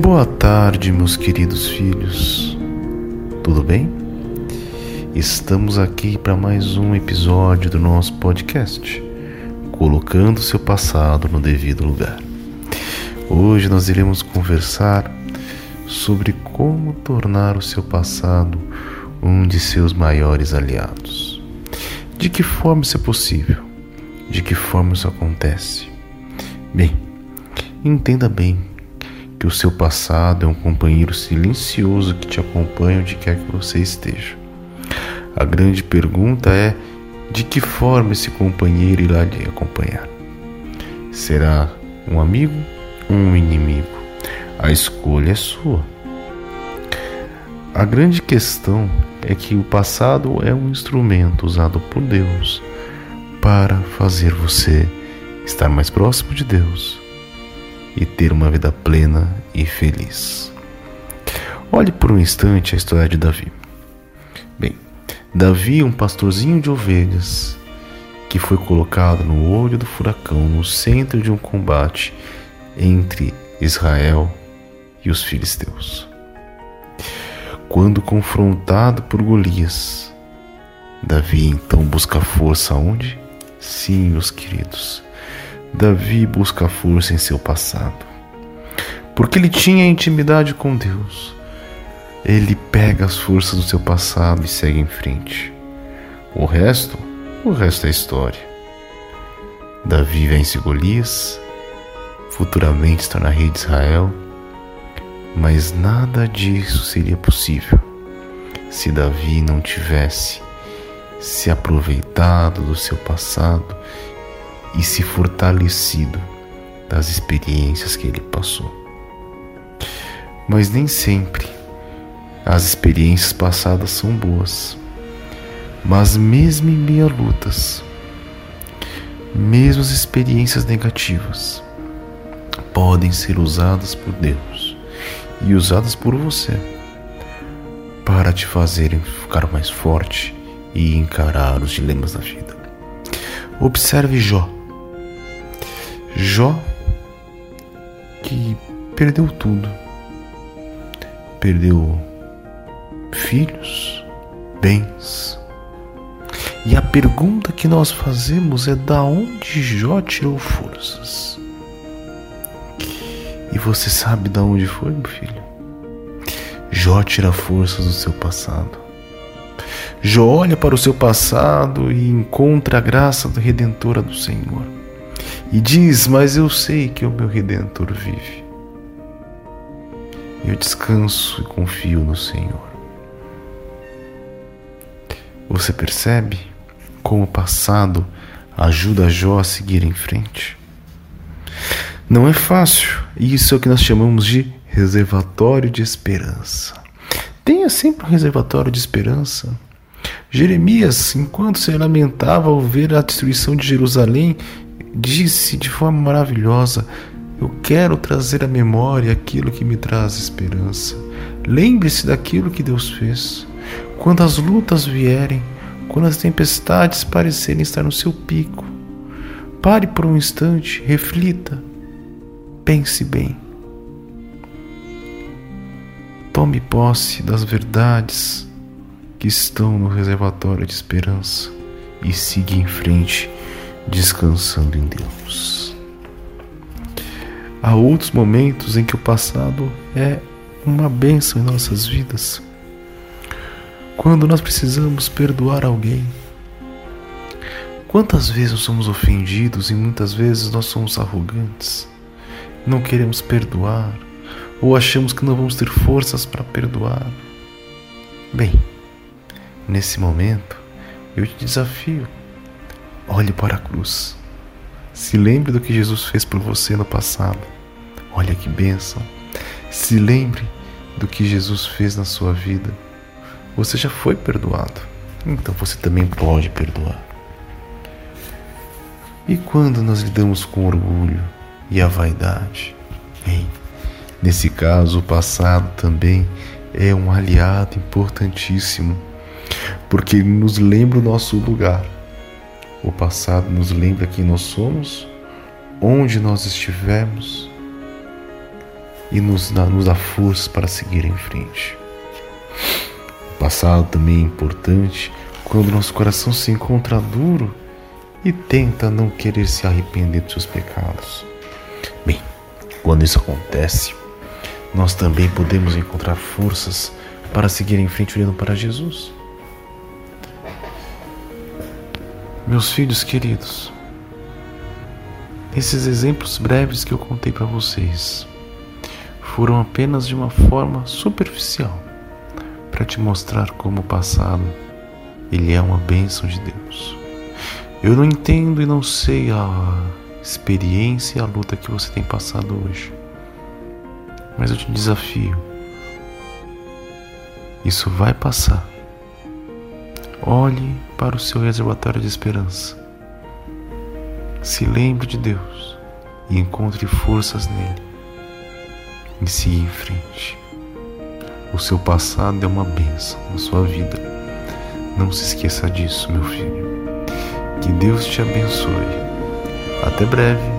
Boa tarde, meus queridos filhos. Tudo bem? Estamos aqui para mais um episódio do nosso podcast, colocando seu passado no devido lugar. Hoje nós iremos conversar sobre como tornar o seu passado um de seus maiores aliados. De que forma isso é possível? De que forma isso acontece? Bem, entenda bem que o seu passado é um companheiro silencioso que te acompanha onde quer que você esteja. A grande pergunta é: de que forma esse companheiro irá lhe acompanhar? Será um amigo ou um inimigo? A escolha é sua. A grande questão é que o passado é um instrumento usado por Deus para fazer você estar mais próximo de Deus e ter uma vida plena e feliz. Olhe por um instante a história de Davi. Bem, Davi um pastorzinho de ovelhas que foi colocado no olho do furacão no centro de um combate entre Israel e os filisteus. Quando confrontado por Golias, Davi então busca força onde? Sim, meus queridos, Davi busca força em seu passado. Porque ele tinha intimidade com Deus. Ele pega as forças do seu passado e segue em frente. O resto, o resto é história. Davi vence Golias, futuramente está na rei de Israel, mas nada disso seria possível se Davi não tivesse se aproveitado do seu passado e se fortalecido das experiências que ele passou. Mas nem sempre as experiências passadas são boas. Mas mesmo em meio a lutas, mesmo as experiências negativas, podem ser usadas por Deus e usadas por você para te fazerem ficar mais forte e encarar os dilemas da vida. Observe Jó. Jó que perdeu tudo. Perdeu filhos, bens. E a pergunta que nós fazemos é da onde Jó tirou forças? E você sabe da onde foi, meu filho? Jó tira forças do seu passado. Jó olha para o seu passado e encontra a graça redentora do Senhor e diz: Mas eu sei que o meu redentor vive. Eu descanso e confio no Senhor. Você percebe como o passado ajuda Jó a seguir em frente? Não é fácil, e isso é o que nós chamamos de reservatório de esperança. Tenha sempre um reservatório de esperança. Jeremias, enquanto se lamentava ao ver a destruição de Jerusalém, disse de forma maravilhosa: Eu quero trazer à memória aquilo que me traz esperança. Lembre-se daquilo que Deus fez. Quando as lutas vierem, quando as tempestades parecerem estar no seu pico, pare por um instante, reflita, pense bem. Tome posse das verdades que estão no reservatório de esperança e siga em frente descansando em Deus. Há outros momentos em que o passado é uma bênção em nossas vidas. Quando nós precisamos perdoar alguém. Quantas vezes nós somos ofendidos e muitas vezes nós somos arrogantes, não queremos perdoar ou achamos que não vamos ter forças para perdoar? Bem, nesse momento eu te desafio Olhe para a cruz. Se lembre do que Jesus fez por você no passado. Olha que bênção. Se lembre do que Jesus fez na sua vida. Você já foi perdoado. Então você também pode perdoar. E quando nós lidamos com orgulho e a vaidade? Bem, nesse caso, o passado também é um aliado importantíssimo, porque ele nos lembra o nosso lugar o passado nos lembra quem nós somos, onde nós estivemos e nos dá, nos dá forças para seguir em frente. O passado também é importante quando nosso coração se encontra duro e tenta não querer se arrepender dos seus pecados. Bem, quando isso acontece, nós também podemos encontrar forças para seguir em frente olhando para Jesus. Meus filhos queridos, esses exemplos breves que eu contei para vocês foram apenas de uma forma superficial para te mostrar como o passado ele é uma bênção de Deus. Eu não entendo e não sei a experiência e a luta que você tem passado hoje. Mas eu te desafio. Isso vai passar. Olhe para o seu reservatório de esperança. Se lembre de Deus e encontre forças nele. E siga em frente. O seu passado é uma bênção na sua vida. Não se esqueça disso, meu filho. Que Deus te abençoe. Até breve.